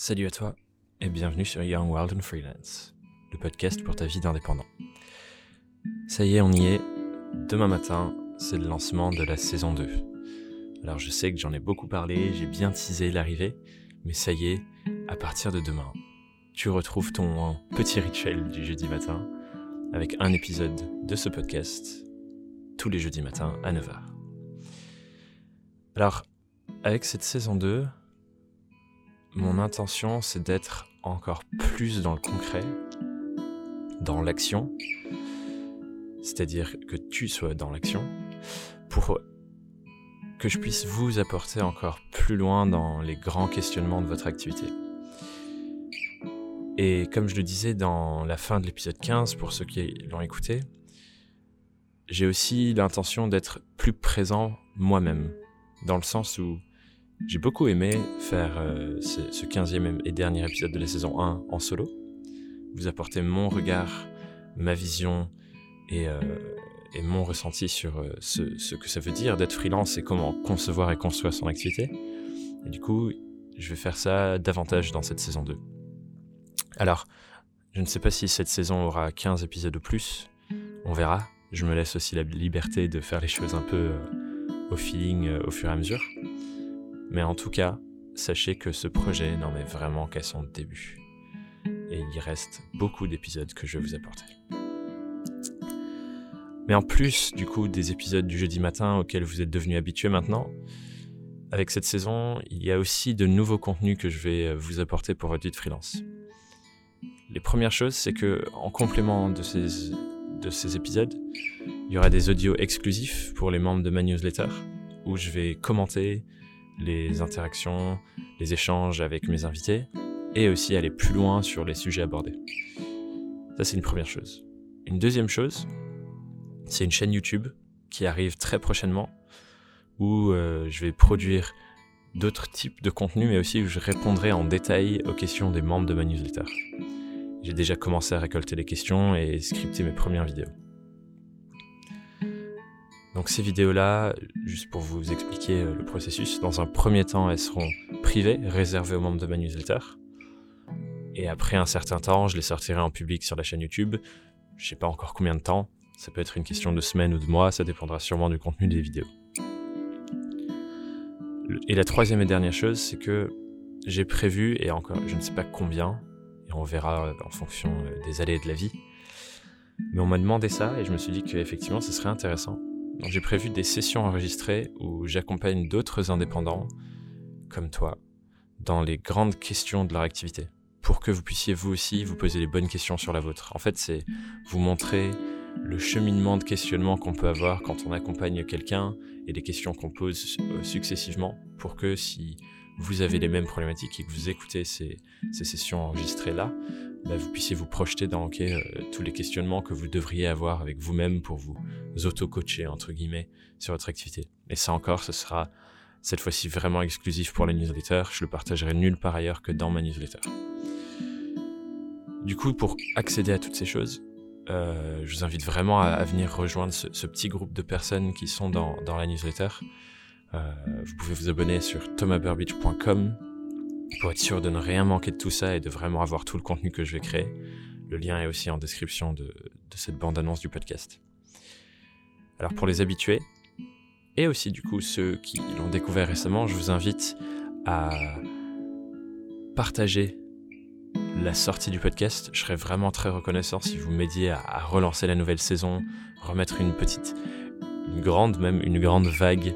Salut à toi et bienvenue sur Young Wild and Freelance, le podcast pour ta vie d'indépendant. Ça y est, on y est. Demain matin, c'est le lancement de la saison 2. Alors je sais que j'en ai beaucoup parlé, j'ai bien teasé l'arrivée, mais ça y est, à partir de demain, tu retrouves ton petit rituel du jeudi matin avec un épisode de ce podcast tous les jeudis matins à 9h. Alors, avec cette saison 2, mon intention c'est d'être encore plus dans le concret, dans l'action, c'est-à-dire que tu sois dans l'action, pour que je puisse vous apporter encore plus loin dans les grands questionnements de votre activité. Et comme je le disais dans la fin de l'épisode 15, pour ceux qui l'ont écouté, j'ai aussi l'intention d'être plus présent moi-même, dans le sens où j'ai beaucoup aimé faire euh, ce, 15e et dernier épisode de la saison 1 en solo, vous apporter mon regard, ma vision et, euh, mon ressenti sur euh, ce, ce, que ça veut dire d'être freelance et comment concevoir et construire son activité. Et du coup, je vais faire ça davantage dans cette saison 2. Alors, je ne sais pas si cette saison aura 15 épisodes ou plus, on verra. Je me laisse aussi la liberté de faire les choses un peu au feeling au fur et à mesure. Mais en tout cas, sachez que ce projet n'en est vraiment qu'à son début. Et il reste beaucoup d'épisodes que je vais vous apporter. Mais en plus, du coup, des épisodes du jeudi matin auxquels vous êtes devenus habitués maintenant, avec cette saison, il y a aussi de nouveaux contenus que je vais vous apporter pour votre vie de freelance. Les premières choses, c'est que en complément de ces épisodes, il y aura des audios exclusifs pour les membres de ma newsletter, où je vais commenter, les interactions, les échanges avec mes invités, et aussi aller plus loin sur les sujets abordés. Ça, c'est une première chose. Une deuxième chose, c'est une chaîne YouTube qui arrive très prochainement, où euh, je vais produire d'autres types de contenus, mais aussi où je répondrai en détail aux questions des membres de ma newsletter. J'ai déjà commencé à récolter les questions et scripter mes premières vidéos. Donc ces vidéos-là, juste pour vous expliquer euh, le processus, dans un premier temps, elles seront privées, réservées aux membres de ma newsletter. Et après un certain temps, je les sortirai en public sur la chaîne YouTube. Je sais pas encore combien de temps. Ça peut être une question de semaines ou de mois, ça dépendra sûrement du contenu des vidéos. Et la troisième et dernière chose, c'est que j'ai prévu, et encore je ne sais pas combien, et on verra en fonction euh, des allées de la vie, mais on m'a demandé ça et je me suis dit qu'effectivement ce serait intéressant j'ai prévu des sessions enregistrées où j'accompagne d'autres indépendants, comme toi, dans les grandes questions de leur activité, pour que vous puissiez vous aussi vous poser les bonnes questions sur la vôtre. En fait, c'est vous montrer le cheminement de questionnement qu'on peut avoir quand on accompagne quelqu'un et les questions qu'on pose euh, successivement, pour que si vous avez les mêmes problématiques et que vous écoutez ces, ces sessions enregistrées là, bah, vous puissiez vous projeter dans euh, tous les questionnements que vous devriez avoir avec vous-même pour vous auto-coacher, entre guillemets, sur votre activité. Et ça encore, ce sera cette fois-ci vraiment exclusif pour la newsletter. Je le partagerai nulle part ailleurs que dans ma newsletter. Du coup, pour accéder à toutes ces choses, euh, je vous invite vraiment à, venir rejoindre ce, petit groupe de personnes qui sont dans, la newsletter. Euh, vous pouvez vous abonner sur thomasburbidge.com pour être sûr de ne rien manquer de tout ça et de vraiment avoir tout le contenu que je vais créer. Le lien est aussi en description de, cette bande-annonce du podcast. Alors pour les habitués, et aussi du coup ceux qui l'ont découvert récemment, je vous invite à partager la sortie du podcast. Je serais vraiment très reconnaissant si vous m'aidiez à, relancer la nouvelle saison, remettre une petite, une grande, même une grande vague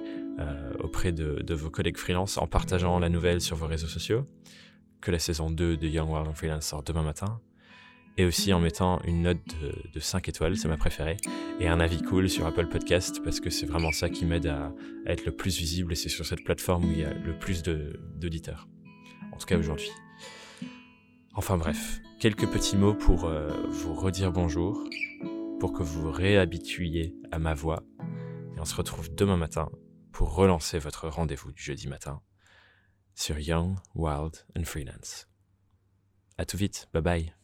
auprès de, vos collègues freelance en partageant la nouvelle sur vos réseaux sociaux, que la saison 2 de Young World Freelance sort demain matin, et aussi en mettant une note de, 5 étoiles, c'est ma préférée, et un avis cool sur Apple Podcast, parce que c'est vraiment ça qui m'aide à, être le plus visible, et c'est sur cette plateforme où il y a le plus d'auditeurs. En tout cas aujourd'hui. Enfin bref, quelques petits mots pour euh, vous redire bonjour, pour que vous réhabituiez à ma voix, et on se retrouve demain matin pour relancer votre rendez-vous du jeudi matin sur Young, Wild and Freelance. À tout vite, bye bye.